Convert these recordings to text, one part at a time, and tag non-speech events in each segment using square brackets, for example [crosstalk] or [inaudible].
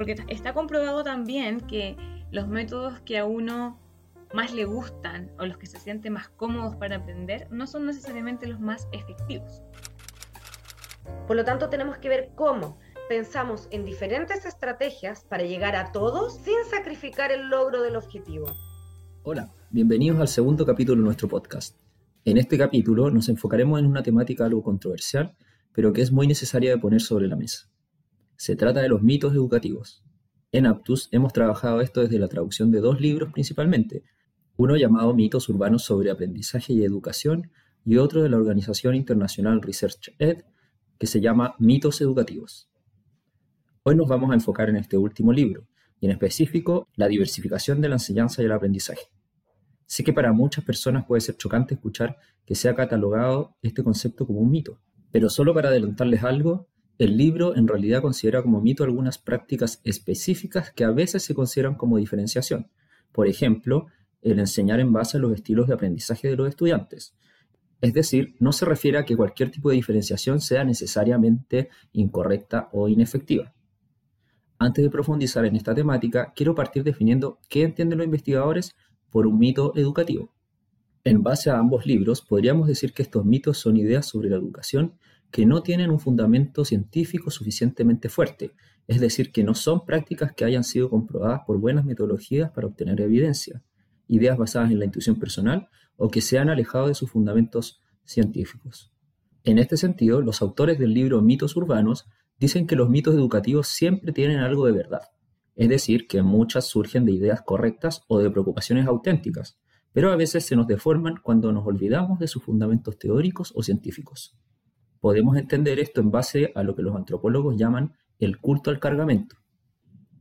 Porque está comprobado también que los métodos que a uno más le gustan o los que se sienten más cómodos para aprender no son necesariamente los más efectivos. Por lo tanto, tenemos que ver cómo pensamos en diferentes estrategias para llegar a todos sin sacrificar el logro del objetivo. Hola, bienvenidos al segundo capítulo de nuestro podcast. En este capítulo nos enfocaremos en una temática algo controversial, pero que es muy necesaria de poner sobre la mesa. Se trata de los mitos educativos. En Aptus hemos trabajado esto desde la traducción de dos libros principalmente, uno llamado Mitos Urbanos sobre Aprendizaje y Educación y otro de la organización internacional Research Ed, que se llama Mitos Educativos. Hoy nos vamos a enfocar en este último libro, y en específico la diversificación de la enseñanza y el aprendizaje. Sé que para muchas personas puede ser chocante escuchar que se ha catalogado este concepto como un mito, pero solo para adelantarles algo, el libro en realidad considera como mito algunas prácticas específicas que a veces se consideran como diferenciación. Por ejemplo, el enseñar en base a los estilos de aprendizaje de los estudiantes. Es decir, no se refiere a que cualquier tipo de diferenciación sea necesariamente incorrecta o inefectiva. Antes de profundizar en esta temática, quiero partir definiendo qué entienden los investigadores por un mito educativo. En base a ambos libros, podríamos decir que estos mitos son ideas sobre la educación que no tienen un fundamento científico suficientemente fuerte, es decir, que no son prácticas que hayan sido comprobadas por buenas metodologías para obtener evidencia, ideas basadas en la intuición personal o que se han alejado de sus fundamentos científicos. En este sentido, los autores del libro Mitos Urbanos dicen que los mitos educativos siempre tienen algo de verdad, es decir, que muchas surgen de ideas correctas o de preocupaciones auténticas, pero a veces se nos deforman cuando nos olvidamos de sus fundamentos teóricos o científicos. Podemos entender esto en base a lo que los antropólogos llaman el culto al cargamento.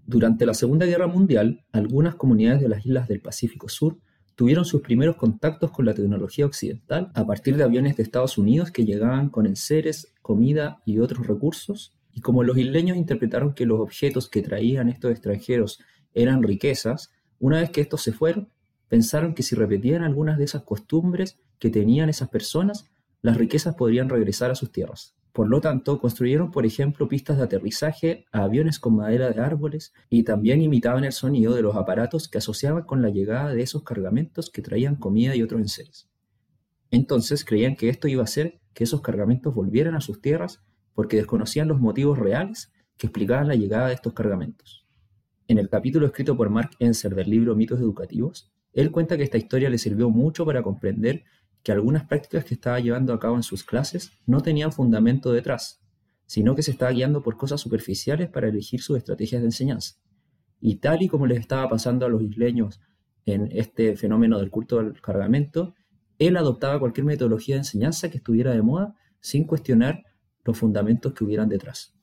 Durante la Segunda Guerra Mundial, algunas comunidades de las islas del Pacífico Sur tuvieron sus primeros contactos con la tecnología occidental a partir de aviones de Estados Unidos que llegaban con enseres, comida y otros recursos, y como los isleños interpretaron que los objetos que traían estos extranjeros eran riquezas, una vez que estos se fueron, pensaron que si repetían algunas de esas costumbres que tenían esas personas, las riquezas podrían regresar a sus tierras. Por lo tanto, construyeron, por ejemplo, pistas de aterrizaje a aviones con madera de árboles y también imitaban el sonido de los aparatos que asociaban con la llegada de esos cargamentos que traían comida y otros enseres. Entonces creían que esto iba a hacer que esos cargamentos volvieran a sus tierras porque desconocían los motivos reales que explicaban la llegada de estos cargamentos. En el capítulo escrito por Mark Enser del libro Mitos Educativos, él cuenta que esta historia le sirvió mucho para comprender que algunas prácticas que estaba llevando a cabo en sus clases no tenían fundamento detrás, sino que se estaba guiando por cosas superficiales para elegir sus estrategias de enseñanza. Y tal y como les estaba pasando a los isleños en este fenómeno del culto del cargamento, él adoptaba cualquier metodología de enseñanza que estuviera de moda sin cuestionar los fundamentos que hubieran detrás.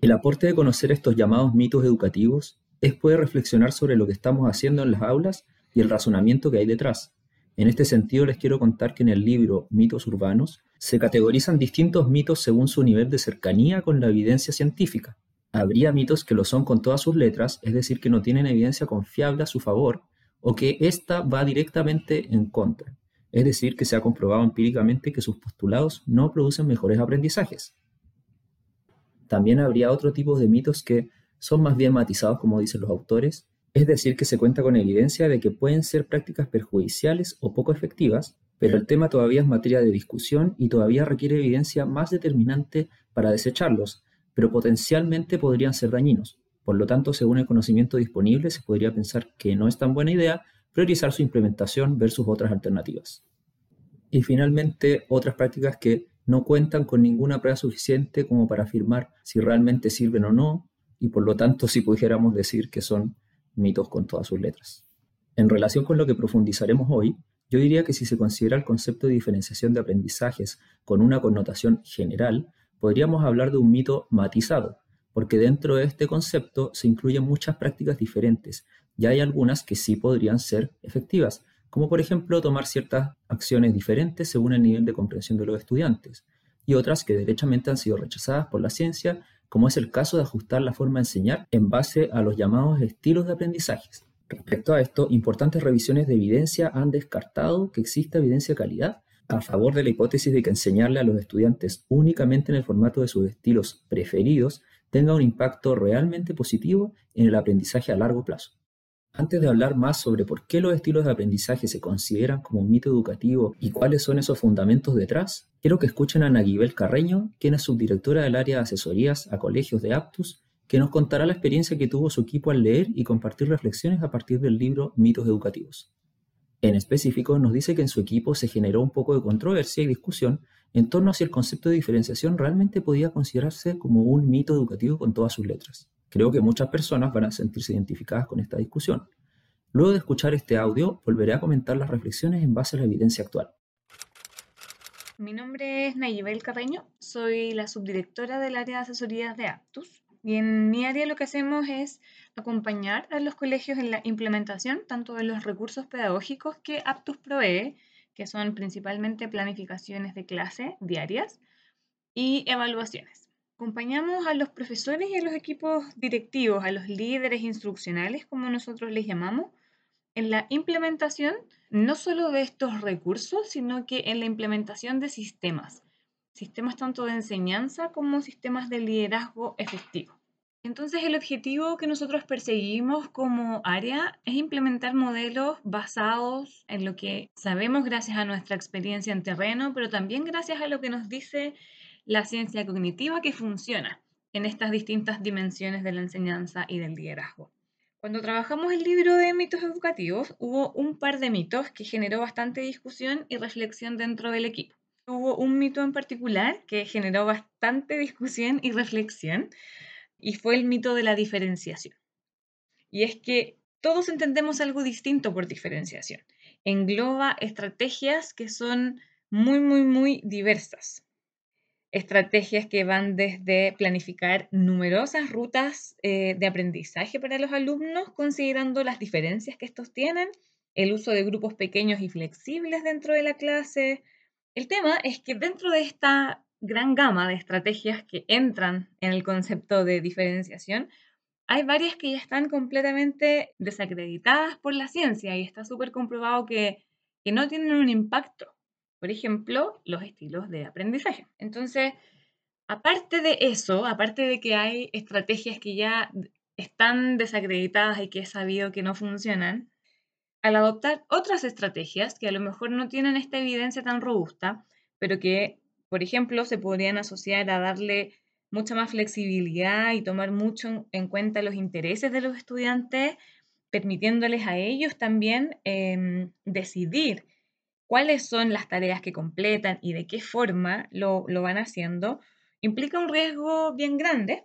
El aporte de conocer estos llamados mitos educativos es poder reflexionar sobre lo que estamos haciendo en las aulas y el razonamiento que hay detrás, en este sentido, les quiero contar que en el libro Mitos Urbanos se categorizan distintos mitos según su nivel de cercanía con la evidencia científica. Habría mitos que lo son con todas sus letras, es decir, que no tienen evidencia confiable a su favor, o que ésta va directamente en contra, es decir, que se ha comprobado empíricamente que sus postulados no producen mejores aprendizajes. También habría otro tipo de mitos que son más bien matizados, como dicen los autores, es decir, que se cuenta con evidencia de que pueden ser prácticas perjudiciales o poco efectivas, pero el tema todavía es materia de discusión y todavía requiere evidencia más determinante para desecharlos, pero potencialmente podrían ser dañinos. Por lo tanto, según el conocimiento disponible, se podría pensar que no es tan buena idea priorizar su implementación versus otras alternativas. Y finalmente, otras prácticas que no cuentan con ninguna prueba suficiente como para afirmar si realmente sirven o no, y por lo tanto si pudiéramos decir que son mitos con todas sus letras. En relación con lo que profundizaremos hoy, yo diría que si se considera el concepto de diferenciación de aprendizajes con una connotación general, podríamos hablar de un mito matizado, porque dentro de este concepto se incluyen muchas prácticas diferentes y hay algunas que sí podrían ser efectivas, como por ejemplo tomar ciertas acciones diferentes según el nivel de comprensión de los estudiantes, y otras que derechamente han sido rechazadas por la ciencia, como es el caso de ajustar la forma de enseñar en base a los llamados estilos de aprendizajes. Respecto a esto, importantes revisiones de evidencia han descartado que exista evidencia de calidad a favor de la hipótesis de que enseñarle a los estudiantes únicamente en el formato de sus estilos preferidos tenga un impacto realmente positivo en el aprendizaje a largo plazo. Antes de hablar más sobre por qué los estilos de aprendizaje se consideran como un mito educativo y cuáles son esos fundamentos detrás, quiero que escuchen a Naguibel Carreño, quien es subdirectora del área de asesorías a colegios de Aptus, que nos contará la experiencia que tuvo su equipo al leer y compartir reflexiones a partir del libro Mitos Educativos. En específico, nos dice que en su equipo se generó un poco de controversia y discusión en torno a si el concepto de diferenciación realmente podía considerarse como un mito educativo con todas sus letras. Creo que muchas personas van a sentirse identificadas con esta discusión. Luego de escuchar este audio, volveré a comentar las reflexiones en base a la evidencia actual. Mi nombre es Nayibel Carreño, soy la subdirectora del área de asesorías de Aptus. Y en mi área lo que hacemos es acompañar a los colegios en la implementación tanto de los recursos pedagógicos que Aptus provee, que son principalmente planificaciones de clase diarias y evaluaciones. Acompañamos a los profesores y a los equipos directivos, a los líderes instruccionales, como nosotros les llamamos, en la implementación no solo de estos recursos, sino que en la implementación de sistemas, sistemas tanto de enseñanza como sistemas de liderazgo efectivo. Entonces el objetivo que nosotros perseguimos como área es implementar modelos basados en lo que sabemos gracias a nuestra experiencia en terreno, pero también gracias a lo que nos dice la ciencia cognitiva que funciona en estas distintas dimensiones de la enseñanza y del liderazgo. Cuando trabajamos el libro de mitos educativos, hubo un par de mitos que generó bastante discusión y reflexión dentro del equipo. Hubo un mito en particular que generó bastante discusión y reflexión y fue el mito de la diferenciación. Y es que todos entendemos algo distinto por diferenciación. Engloba estrategias que son muy, muy, muy diversas estrategias que van desde planificar numerosas rutas eh, de aprendizaje para los alumnos, considerando las diferencias que estos tienen, el uso de grupos pequeños y flexibles dentro de la clase. El tema es que dentro de esta gran gama de estrategias que entran en el concepto de diferenciación, hay varias que ya están completamente desacreditadas por la ciencia y está súper comprobado que, que no tienen un impacto por ejemplo, los estilos de aprendizaje. Entonces, aparte de eso, aparte de que hay estrategias que ya están desacreditadas y que he sabido que no funcionan, al adoptar otras estrategias que a lo mejor no tienen esta evidencia tan robusta, pero que, por ejemplo, se podrían asociar a darle mucha más flexibilidad y tomar mucho en cuenta los intereses de los estudiantes, permitiéndoles a ellos también em, decidir cuáles son las tareas que completan y de qué forma lo, van haciendo, implica un riesgo bien grande,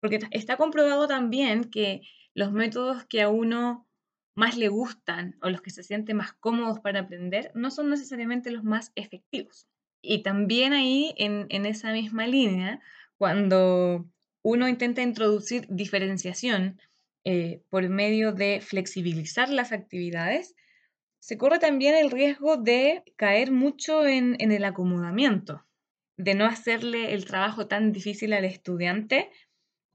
porque está comprobado también que los métodos que a uno más le gustan o los que se sienten más cómodos para aprender no son necesariamente los más efectivos. Y también ahí, en, esa misma línea, cuando uno intenta introducir diferenciación eh, por medio de flexibilizar las actividades, se corre también el riesgo de caer mucho en, el acomodamiento, de no hacerle el trabajo tan difícil al estudiante,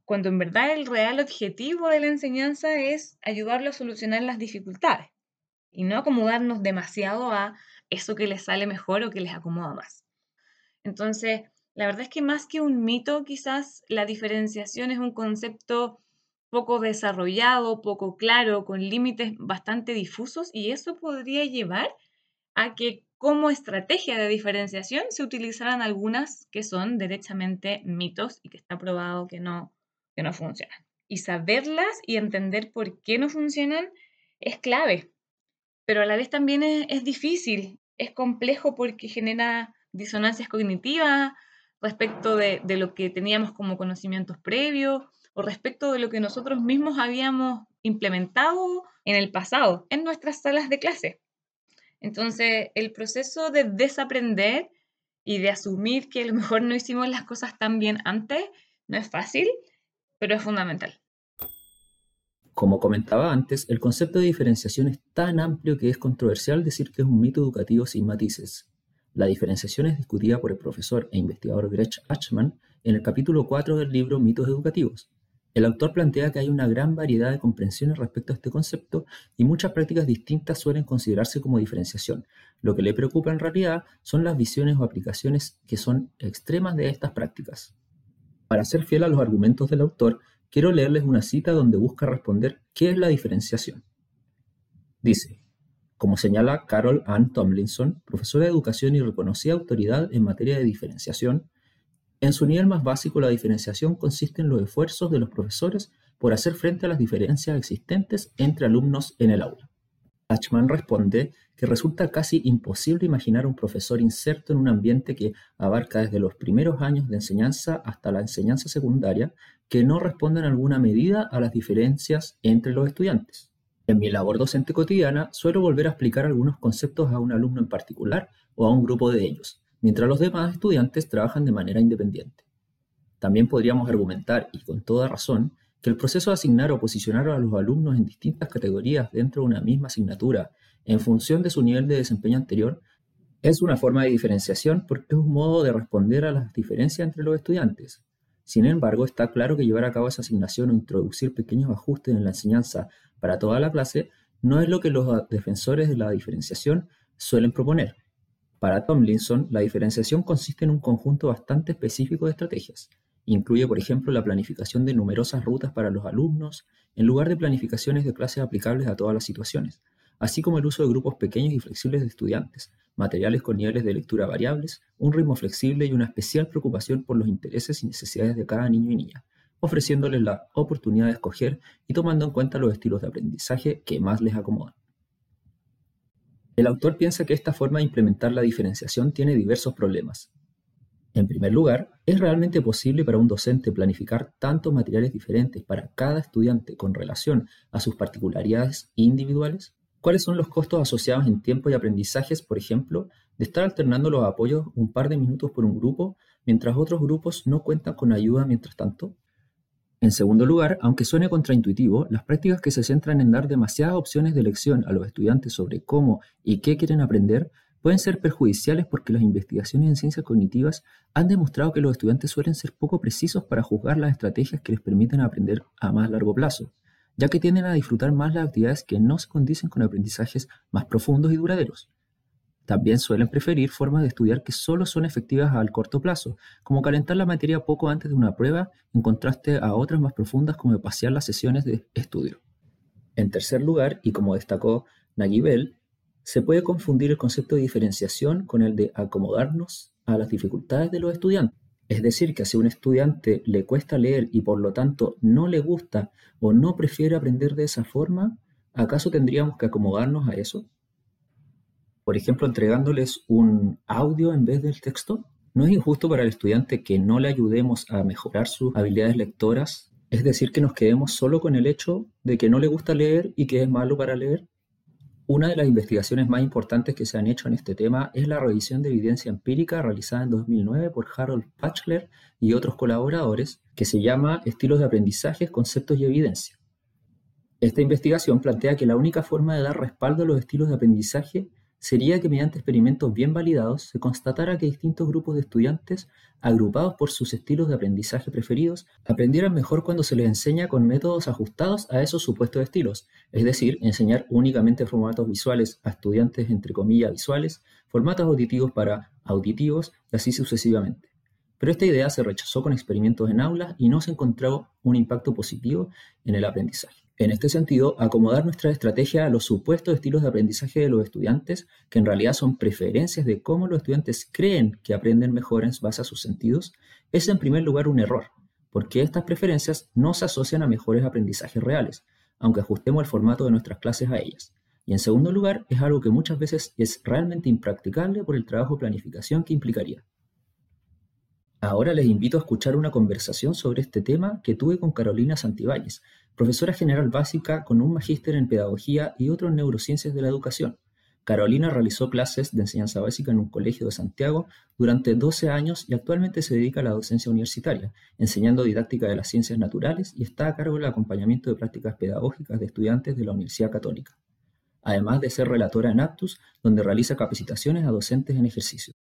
cuando en verdad el real objetivo de la enseñanza es ayudarlo a solucionar las dificultades y no acomodarnos demasiado a eso que les sale mejor o que les acomoda más. Entonces, la verdad es que más que un mito, quizás la diferenciación es un concepto poco desarrollado, poco claro, con límites bastante difusos y eso podría llevar a que como estrategia de diferenciación se utilizaran algunas que son derechamente mitos y que está probado que no, que no funcionan. Y saberlas y entender por qué no funcionan es clave, pero a la vez también es, difícil, es complejo porque genera disonancias cognitivas respecto de lo que teníamos como conocimientos previos o respecto de lo que nosotros mismos habíamos implementado en el pasado, en nuestras salas de clase. Entonces, el proceso de desaprender y de asumir que a lo mejor no hicimos las cosas tan bien antes no es fácil pero es fundamental. Como comentaba antes, el concepto de diferenciación es tan amplio que es controversial decir que es un mito educativo sin matices. La diferenciación es discutida por el profesor e investigador Gretsch Achman en el capítulo 4 del libro Mitos Educativos. El autor plantea que hay una gran variedad de comprensiones respecto a este concepto y muchas prácticas distintas suelen considerarse como diferenciación. Lo que le preocupa en realidad son las visiones o aplicaciones que son extremas de estas prácticas. Para ser fiel a los argumentos del autor, quiero leerles una cita donde busca responder qué es la diferenciación. Dice, como señala Carol Ann Tomlinson, profesora de educación y reconocida autoridad en materia de diferenciación, en su nivel más básico, la diferenciación consiste en los esfuerzos de los profesores por hacer frente a las diferencias existentes entre alumnos en el aula. Achman responde que resulta casi imposible imaginar un profesor inserto en un ambiente que abarca desde los primeros años de enseñanza hasta la enseñanza secundaria que no responda en alguna medida a las diferencias entre los estudiantes. En mi labor docente cotidiana suelo volver a explicar algunos conceptos a un alumno en particular o a un grupo de ellos, mientras los demás estudiantes trabajan de manera independiente. También podríamos argumentar, y con toda razón, que el proceso de asignar o posicionar a los alumnos en distintas categorías dentro de una misma asignatura en función de su nivel de desempeño anterior es una forma de diferenciación porque es un modo de responder a las diferencias entre los estudiantes. Sin embargo, está claro que llevar a cabo esa asignación o introducir pequeños ajustes en la enseñanza para toda la clase no es lo que los defensores de la diferenciación suelen proponer. Para Tomlinson, la diferenciación consiste en un conjunto bastante específico de estrategias. Incluye, por ejemplo, la planificación de numerosas rutas para los alumnos, en lugar de planificaciones de clases aplicables a todas las situaciones, así como el uso de grupos pequeños y flexibles de estudiantes, materiales con niveles de lectura variables, un ritmo flexible y una especial preocupación por los intereses y necesidades de cada niño y niña, ofreciéndoles la oportunidad de escoger y tomando en cuenta los estilos de aprendizaje que más les acomodan. El autor piensa que esta forma de implementar la diferenciación tiene diversos problemas. En primer lugar, ¿es realmente posible para un docente planificar tantos materiales diferentes para cada estudiante con relación a sus particularidades individuales? ¿Cuáles son los costos asociados en tiempo y aprendizajes, por ejemplo, de estar alternando los apoyos un par de minutos por un grupo, mientras otros grupos no cuentan con ayuda mientras tanto? En segundo lugar, aunque suene contraintuitivo, las prácticas que se centran en dar demasiadas opciones de elección a los estudiantes sobre cómo y qué quieren aprender pueden ser perjudiciales porque las investigaciones en ciencias cognitivas han demostrado que los estudiantes suelen ser poco precisos para juzgar las estrategias que les permiten aprender a más largo plazo, ya que tienden a disfrutar más las actividades que no se condicen con aprendizajes más profundos y duraderos. También suelen preferir formas de estudiar que solo son efectivas al corto plazo, como calentar la materia poco antes de una prueba, en contraste a otras más profundas como pasear las sesiones de estudio. En tercer lugar, y como destacó Bell, se puede confundir el concepto de diferenciación con el de acomodarnos a las dificultades de los estudiantes. Es decir, que si a un estudiante le cuesta leer y por lo tanto no le gusta o no prefiere aprender de esa forma, ¿acaso tendríamos que acomodarnos a eso? Por ejemplo, entregándoles un audio en vez del texto? ¿No es injusto para el estudiante que no le ayudemos a mejorar sus habilidades lectoras? Es decir, que nos quedemos solo con el hecho de que no le gusta leer y que es malo para leer. Una de las investigaciones más importantes que se han hecho en este tema es la revisión de evidencia empírica realizada en 2009 por Harold Pachler y otros colaboradores, que se llama Estilos de aprendizaje, conceptos y evidencia. Esta investigación plantea que la única forma de dar respaldo a los estilos de aprendizaje sería que mediante experimentos bien validados se constatara que distintos grupos de estudiantes, agrupados por sus estilos de aprendizaje preferidos, aprendieran mejor cuando se les enseña con métodos ajustados a esos supuestos estilos, es decir, enseñar únicamente formatos visuales a estudiantes entre comillas visuales, formatos auditivos para auditivos y así sucesivamente. Pero esta idea se rechazó con experimentos en aulas y no se encontró un impacto positivo en el aprendizaje. En este sentido, acomodar nuestra estrategia a los supuestos estilos de aprendizaje de los estudiantes, que en realidad son preferencias de cómo los estudiantes creen que aprenden mejor en base a sus sentidos, es en primer lugar un error, porque estas preferencias no se asocian a mejores aprendizajes reales, aunque ajustemos el formato de nuestras clases a ellas. Y en segundo lugar, es algo que muchas veces es realmente impracticable por el trabajo de planificación que implicaría. Ahora les invito a escuchar una conversación sobre este tema que tuve con Carolina Santibáñez, profesora general básica con un magíster en pedagogía y otro en neurociencias de la educación. Carolina realizó clases de enseñanza básica en un colegio de Santiago durante 12 años y actualmente se dedica a la docencia universitaria, enseñando didáctica de las ciencias naturales y está a cargo del acompañamiento de prácticas pedagógicas de estudiantes de la Universidad Católica, además de ser relatora en Aptus, donde realiza capacitaciones a docentes en ejercicio.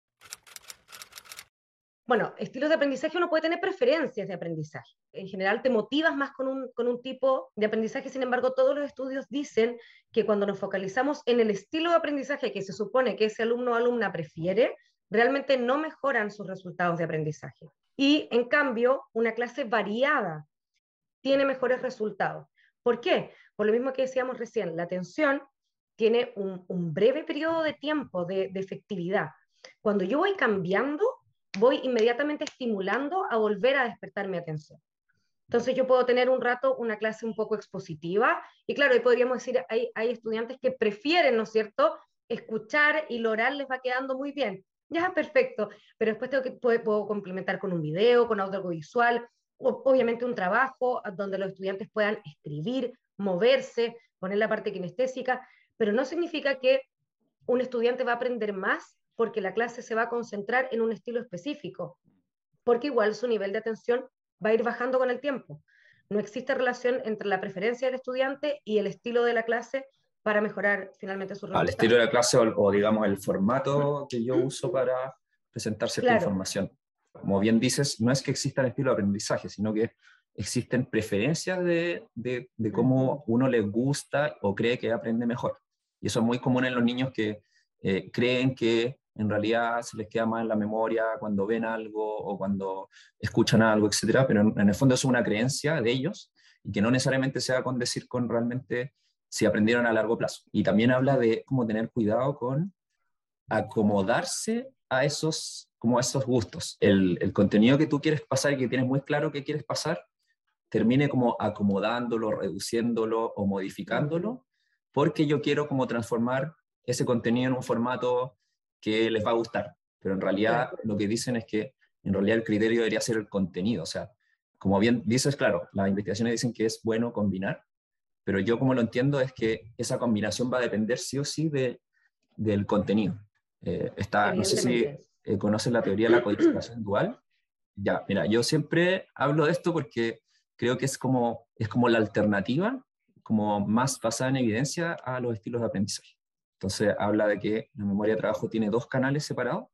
Bueno, estilos de aprendizaje uno puede tener preferencias de aprendizaje. En general te motivas más con un, con un tipo de aprendizaje, sin embargo todos los estudios dicen que cuando nos focalizamos en el estilo de aprendizaje que se supone que ese alumno o alumna prefiere, realmente no mejoran sus resultados de aprendizaje. Y en cambio, una clase variada tiene mejores resultados. ¿Por qué? Por lo mismo que decíamos recién, la atención tiene un, un breve periodo de tiempo de, de efectividad. Cuando yo voy cambiando, voy inmediatamente estimulando a volver a despertar mi atención. Entonces yo puedo tener un rato una clase un poco expositiva y claro, ahí podríamos decir, hay, hay estudiantes que prefieren, ¿no es cierto?, escuchar y lo oral les va quedando muy bien. Ya, perfecto, pero después tengo que, puedo, complementar con un video, con audiovisual, o, obviamente un trabajo donde los estudiantes puedan escribir, moverse, poner la parte kinestésica, pero no significa que un estudiante va a aprender más porque la clase se va a concentrar en un estilo específico, porque igual su nivel de atención va a ir bajando con el tiempo. No existe relación entre la preferencia del estudiante y el estilo de la clase para mejorar finalmente su resultados. Al estilo de la clase o, digamos el formato que yo uso para presentar cierta información. Como bien dices, no es que exista el estilo de aprendizaje, sino que existen preferencias de, de, de cómo uno le gusta o cree que aprende mejor. Y eso es muy común en los niños que eh, creen que en realidad se les queda más en la memoria cuando ven algo o cuando escuchan algo, etcétera, pero en, el fondo es una creencia de ellos y que no necesariamente se va a decir con realmente si aprendieron a largo plazo. Y también habla de cómo tener cuidado con acomodarse a esos, como a esos gustos. El, el contenido que tú quieres pasar y que tienes muy claro que quieres pasar, termine como acomodándolo, reduciéndolo o modificándolo, porque yo quiero como transformar ese contenido en un formato que les va a gustar. Pero en realidad lo que dicen es que en realidad el criterio debería ser el contenido. O sea, como bien dices, claro, las investigaciones dicen que es bueno combinar, pero yo como lo entiendo es que esa combinación va a depender sí o sí de, del contenido. Eh, está, no sé si eh, conoces la teoría de la codificación dual. Ya, mira, yo siempre hablo de esto porque creo que es como, es como la alternativa, como más basada en evidencia a los estilos de aprendizaje. Entonces habla de que la memoria de trabajo tiene dos canales separados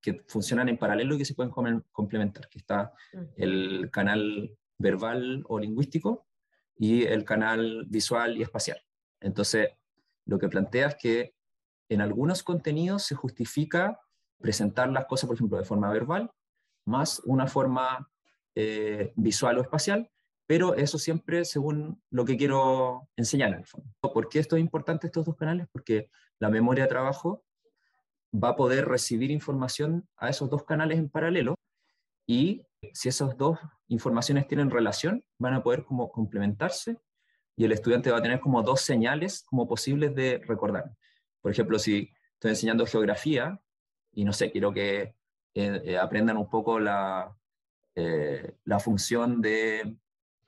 que funcionan en paralelo y que se pueden complementar, que está el canal verbal o lingüístico y el canal visual y espacial. Entonces, lo que plantea es que en algunos contenidos se justifica presentar las cosas, por ejemplo, de forma verbal, más una forma eh, visual o espacial, pero eso siempre según lo que quiero enseñar en el fondo. ¿Por qué esto es importante, estos dos canales? Porque la memoria de trabajo va a poder recibir información a esos dos canales en paralelo y si esas dos informaciones tienen relación, van a poder como complementarse y el estudiante va a tener como dos señales como posibles de recordar. Por ejemplo, si estoy enseñando geografía y no sé, quiero que eh, eh, aprendan un poco la, eh, la función de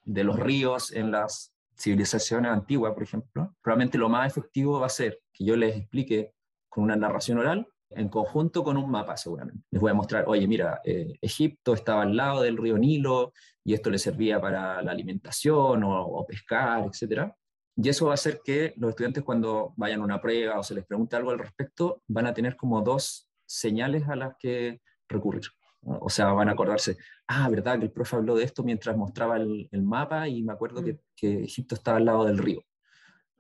de los ríos en las civilizaciones antiguas, por ejemplo, probablemente lo más efectivo va a ser que yo les explique con una narración oral en conjunto con un mapa seguramente. Les voy a mostrar, oye, mira, eh, Egipto estaba al lado del río Nilo y esto le servía para la alimentación o, pescar, etc. Y eso va a hacer que los estudiantes cuando vayan a una prueba o se les pregunte algo al respecto, van a tener como dos señales a las que recurrir. O sea, van a acordarse, ah, ¿verdad? Que el profe habló de esto mientras mostraba el, mapa y me acuerdo que, mm. Egipto estaba al lado del río.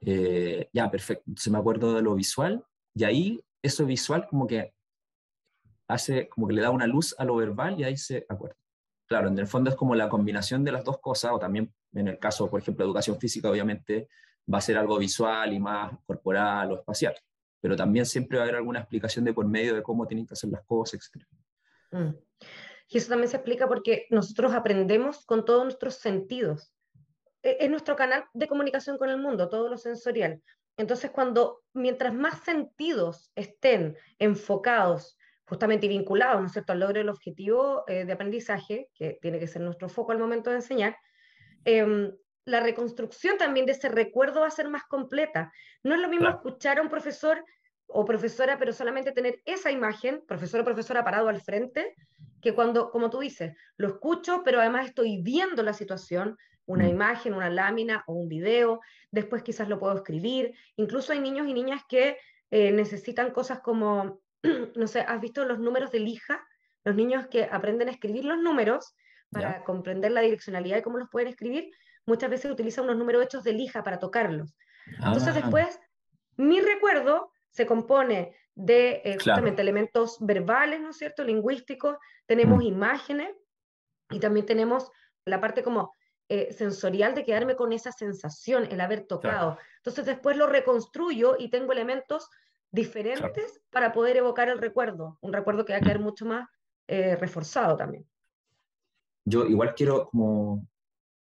Eh, ya, perfecto. Se me acuerdo de lo visual y ahí eso visual como que hace, como que le da una luz a lo verbal y ahí se acuerda. Claro, en el fondo es como la combinación de las dos cosas, o también en el caso, por ejemplo, educación física, obviamente va a ser algo visual y más corporal o espacial, pero también siempre va a haber alguna explicación de por medio de cómo tienen que hacer las cosas, etc. Mm. Y eso también se explica porque nosotros aprendemos con todos nuestros sentidos. E, es nuestro canal de comunicación con el mundo, todo lo sensorial. Entonces, cuando mientras más sentidos estén enfocados justamente y vinculados, ¿no es cierto?, al logro del objetivo eh, de aprendizaje, que tiene que ser nuestro foco al momento de enseñar, em, la reconstrucción también de ese recuerdo va a ser más completa. No es lo mismo escuchar a un profesor o profesora, pero solamente tener esa imagen, profesor o profesora parado al frente, que cuando, como tú dices, lo escucho, pero además estoy viendo la situación, una mm. imagen, una lámina o un video, después quizás lo puedo escribir, incluso hay niños y niñas que eh, necesitan cosas como, [clears throat] no sé, ¿has visto los números de lija? Los niños que aprenden a escribir los números para comprender la direccionalidad y cómo los pueden escribir, muchas veces utilizan unos números hechos de lija para tocarlos. Entonces ah. después, mi recuerdo se compone de eh, justamente elementos verbales, ¿no es cierto?, lingüísticos, tenemos mm. imágenes y también tenemos la parte como eh, sensorial de quedarme con esa sensación, el haber tocado. Entonces después lo reconstruyo y tengo elementos diferentes para poder evocar el recuerdo, un recuerdo que va a quedar mucho más eh, reforzado también. Yo igual quiero como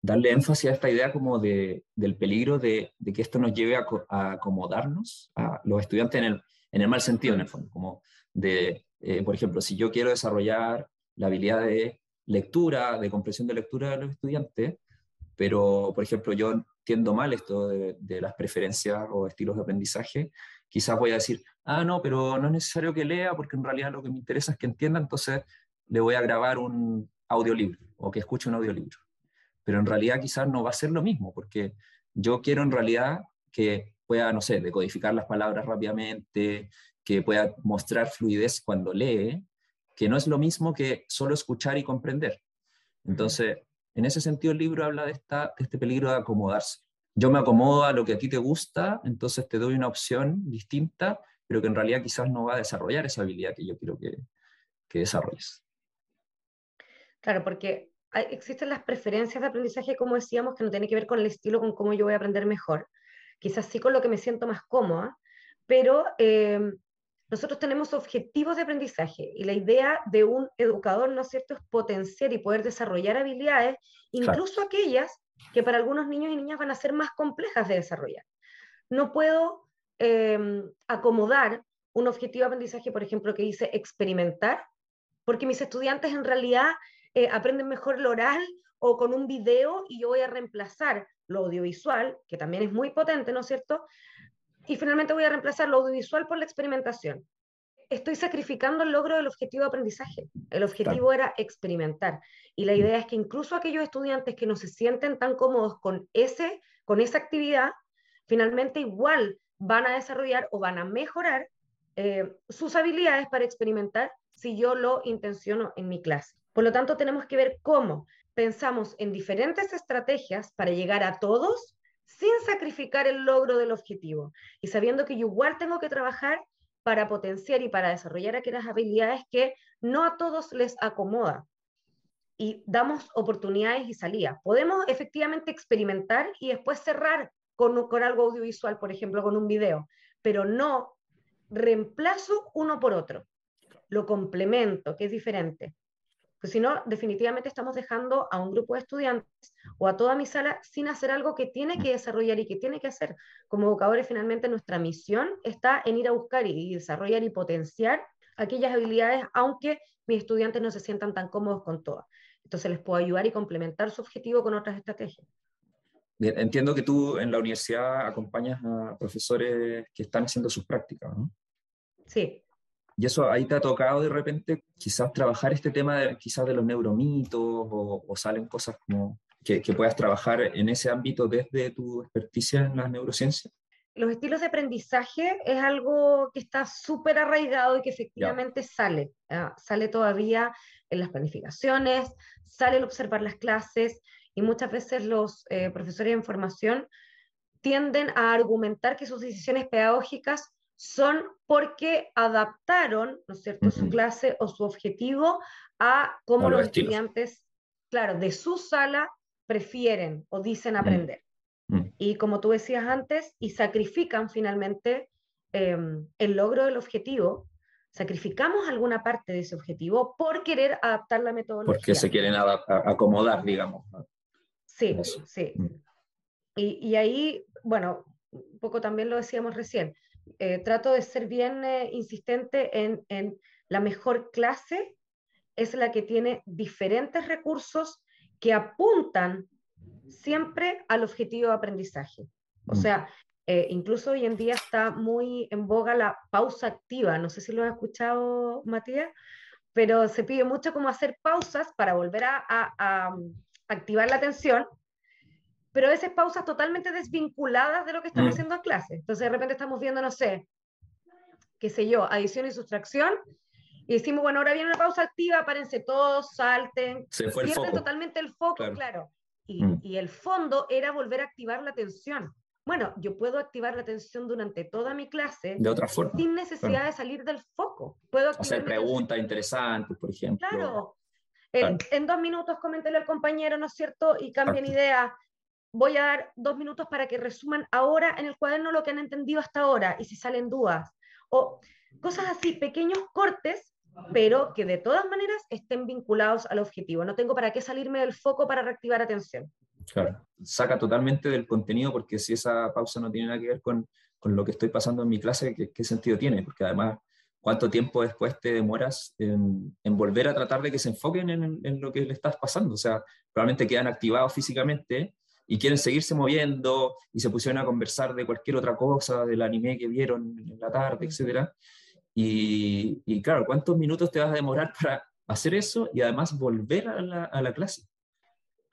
darle énfasis a esta idea como de, del peligro de, de, que esto nos lleve a, a, acomodarnos a los estudiantes en el, en el mal sentido, en el fondo, como de, eh, por ejemplo, si yo quiero desarrollar la habilidad de lectura, de comprensión de lectura de los estudiantes, pero, por ejemplo, yo entiendo mal esto de, de, las preferencias o estilos de aprendizaje, quizás voy a decir, ah, no, pero no es necesario que lea porque en realidad lo que me interesa es que entienda, entonces le voy a grabar un audiolibro o que escuche un audiolibro pero en realidad quizás no va a ser lo mismo, porque yo quiero en realidad que pueda, no sé, decodificar las palabras rápidamente, que pueda mostrar fluidez cuando lee, que no es lo mismo que solo escuchar y comprender. Entonces, en ese sentido el libro habla de, esta, de este peligro de acomodarse. Yo me acomodo a lo que a ti te gusta, entonces te doy una opción distinta, pero que en realidad quizás no va a desarrollar esa habilidad que yo quiero que, que desarrolles. Claro, porque existen las preferencias de aprendizaje, como decíamos, que no tiene que ver con el estilo, con cómo yo voy a aprender mejor. Quizás sí con lo que me siento más cómoda, pero eh, nosotros tenemos objetivos de aprendizaje y la idea de un educador, ¿no es cierto?, es potenciar y poder desarrollar habilidades, incluso aquellas que para algunos niños y niñas van a ser más complejas de desarrollar. No puedo eh, acomodar un objetivo de aprendizaje, por ejemplo, que dice experimentar, porque mis estudiantes en realidad eh, aprenden mejor lo oral o con un video y yo voy a reemplazar lo audiovisual, que también es muy potente, ¿no es cierto? Y finalmente voy a reemplazar lo audiovisual por la experimentación. Estoy sacrificando el logro del objetivo de aprendizaje. El objetivo era experimentar. Y la idea es que incluso aquellos estudiantes que no se sienten tan cómodos con, ese, con esa actividad, finalmente igual van a desarrollar o van a mejorar eh, sus habilidades para experimentar si yo lo intenciono en mi clase. Por lo tanto, tenemos que ver cómo pensamos en diferentes estrategias para llegar a todos sin sacrificar el logro del objetivo y sabiendo que yo igual tengo que trabajar para potenciar y para desarrollar aquellas habilidades que no a todos les acomoda. Y damos oportunidades y salidas. Podemos efectivamente experimentar y después cerrar con, con algo audiovisual, por ejemplo, con un video, pero no reemplazo uno por otro. Lo complemento, que es diferente. Pues si no, definitivamente estamos dejando a un grupo de estudiantes o a toda mi sala sin hacer algo que tiene que desarrollar y que tiene que hacer. Como educadores, finalmente nuestra misión está en ir a buscar y desarrollar y potenciar aquellas habilidades, aunque mis estudiantes no se sientan tan cómodos con todas. Entonces les puedo ayudar y complementar su objetivo con otras estrategias. entiendo que tú en la universidad acompañas a profesores que están haciendo sus prácticas, ¿no? Sí, y eso ahí te ha tocado de repente quizás trabajar este tema de, quizás de los neuromitos o, salen cosas como que, puedas trabajar en ese ámbito desde tu experticia en las neurociencias. Los estilos de aprendizaje es algo que está súper arraigado y que efectivamente sale. Sale todavía en las planificaciones, sale el observar las clases y muchas veces los eh, profesores de formación tienden a argumentar que sus decisiones pedagógicas son porque adaptaron, ¿no es cierto?, su clase o su objetivo a cómo los, estudiantes, claro, de su sala prefieren o dicen aprender. Y como tú decías antes, y sacrifican finalmente em, el logro del objetivo, sacrificamos alguna parte de ese objetivo por querer adaptar la metodología. Porque se quieren acomodar, digamos. Sí, sí. Y, y, ahí, bueno, un poco también lo decíamos recién, eh, trato de ser bien eh, insistente en, en, la mejor clase es la que tiene diferentes recursos que apuntan siempre al objetivo de aprendizaje. O mm. sea, Eh, incluso hoy en día está muy en boga la pausa activa. No sé si lo has escuchado, Matías, pero se pide mucho como hacer pausas para volver a, a activar la atención pero a veces pausas totalmente desvinculadas de lo que están mm. haciendo en clase. Entonces de repente estamos viendo, no sé, qué sé yo, adición y sustracción, y decimos, bueno, ahora viene una pausa activa, párense todos, salten, Se fue pierden totalmente el foco, claro. Y, mm. y, el fondo era volver a activar la atención. Bueno, yo puedo activar la atención durante toda mi clase de otra forma, sin necesidad de salir del foco. Puedo hacer preguntas interesantes, por ejemplo. Claro. En, en, dos minutos coméntele al compañero, ¿no es cierto? Y cambien idea voy a dar dos minutos para que resuman ahora en el cuaderno lo que han entendido hasta ahora y si salen dudas. O cosas así, pequeños cortes, pero que de todas maneras estén vinculados al objetivo. No tengo para qué salirme del foco para reactivar atención. Claro, saca totalmente del contenido porque si esa pausa no tiene nada que ver con, con lo que estoy pasando en mi clase, ¿qué, ¿qué, sentido tiene? Porque además, ¿cuánto tiempo después te demoras en, en volver a tratar de que se enfoquen en, en, lo que le estás pasando? O sea, probablemente quedan activados físicamente, y quieren seguirse moviendo y se pusieron a conversar de cualquier otra cosa, del anime que vieron en la tarde, etc. Y, y claro, ¿cuántos minutos te vas a demorar para hacer eso y además volver a la, a la clase?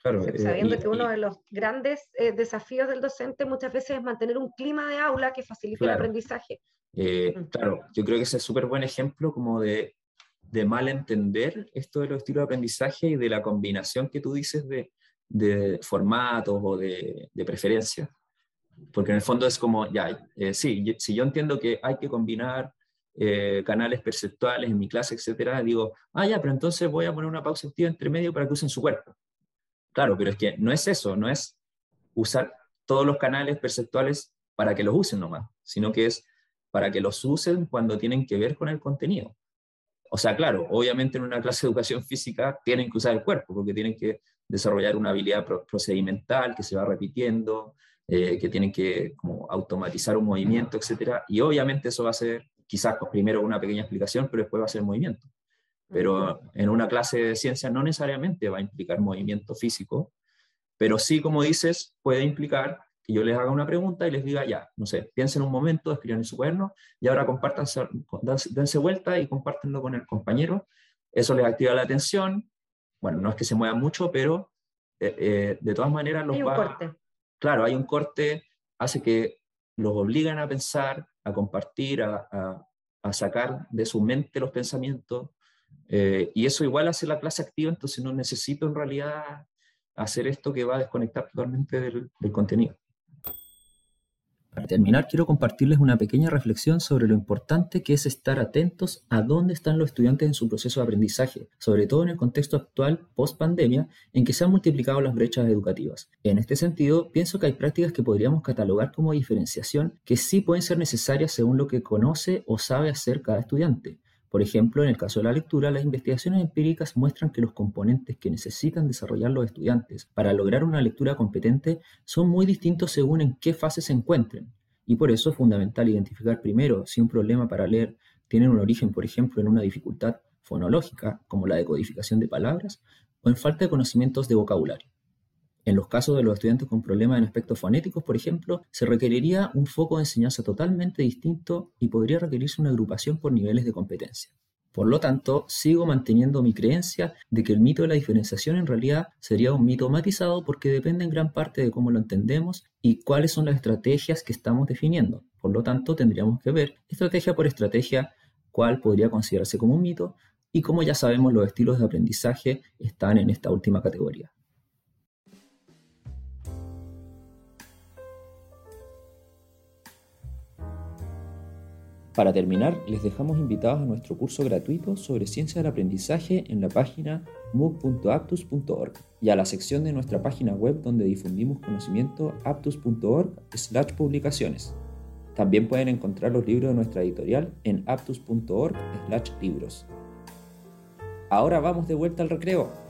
Claro, eh, Sabiendo que uno de los grandes eh, desafíos del docente muchas veces es mantener un clima de aula que facilite el aprendizaje. Eh, mm. Claro, yo creo que ese es súper buen ejemplo como de, de mal entender esto de los estilos de aprendizaje y de la combinación que tú dices de de formatos o de, de preferencias. Porque en el fondo es como, ya, eh, sí, si yo entiendo que hay que combinar eh, canales perceptuales en mi clase, etcétera, digo, ah, ya, pero entonces voy a poner una pausa activa entre medio para que usen su cuerpo. Claro, pero es que no es eso, no es usar todos los canales perceptuales para que los usen nomás, sino que es para que los usen cuando tienen que ver con el contenido. O sea, claro, obviamente en una clase de educación física tienen que usar el cuerpo, porque tienen que desarrollar una habilidad procedimental que se va repitiendo, eh, que tienen que como, automatizar un movimiento, etc. Y obviamente eso va a ser quizás primero una pequeña explicación, pero después va a ser movimiento. Pero en una clase de ciencia no necesariamente va a implicar movimiento físico, pero sí, como dices, puede implicar que yo les haga una pregunta y les diga, ya, no sé, piensen un momento, escriban en su cuaderno y ahora compártanse, dense vuelta y compártenlo con el compañero. Eso les activa la atención, bueno, no es que se mueva mucho, pero eh, eh, de todas maneras los hay un corte. Claro, hay un corte, hace que los obligan a pensar, a compartir, a, a, sacar de su mente los pensamientos, eh, y eso igual hace la clase activa, entonces no necesito en realidad hacer esto que va a desconectar totalmente del, del contenido. Para terminar, quiero compartirles una pequeña reflexión sobre lo importante que es estar atentos a dónde están los estudiantes en su proceso de aprendizaje, sobre todo en el contexto actual post pandemia en que se han multiplicado las brechas educativas. En este sentido, pienso que hay prácticas que podríamos catalogar como diferenciación que sí pueden ser necesarias según lo que conoce o sabe hacer cada estudiante. Por ejemplo, en el caso de la lectura, las investigaciones empíricas muestran que los componentes que necesitan desarrollar los estudiantes para lograr una lectura competente son muy distintos según en qué fase se encuentren. Y por eso es fundamental identificar primero si un problema para leer tiene un origen, por ejemplo, en una dificultad fonológica, como la decodificación de palabras, o en falta de conocimientos de vocabulario. En los casos de los estudiantes con problemas en aspectos fonéticos, por ejemplo, se requeriría un foco de enseñanza totalmente distinto y podría requerirse una agrupación por niveles de competencia. Por lo tanto, sigo manteniendo mi creencia de que el mito de la diferenciación en realidad sería un mito matizado porque depende en gran parte de cómo lo entendemos y cuáles son las estrategias que estamos definiendo. Por lo tanto, tendríamos que ver estrategia por estrategia cuál podría considerarse como un mito y como ya sabemos los estilos de aprendizaje están en esta última categoría. Para terminar, les dejamos invitados a nuestro curso gratuito sobre ciencia del aprendizaje en la página mooc.aptus.org y a la sección de nuestra página web donde difundimos conocimiento aptus.org slash publicaciones. También pueden encontrar los libros de nuestra editorial en aptus.org slash libros. Ahora vamos de vuelta al recreo.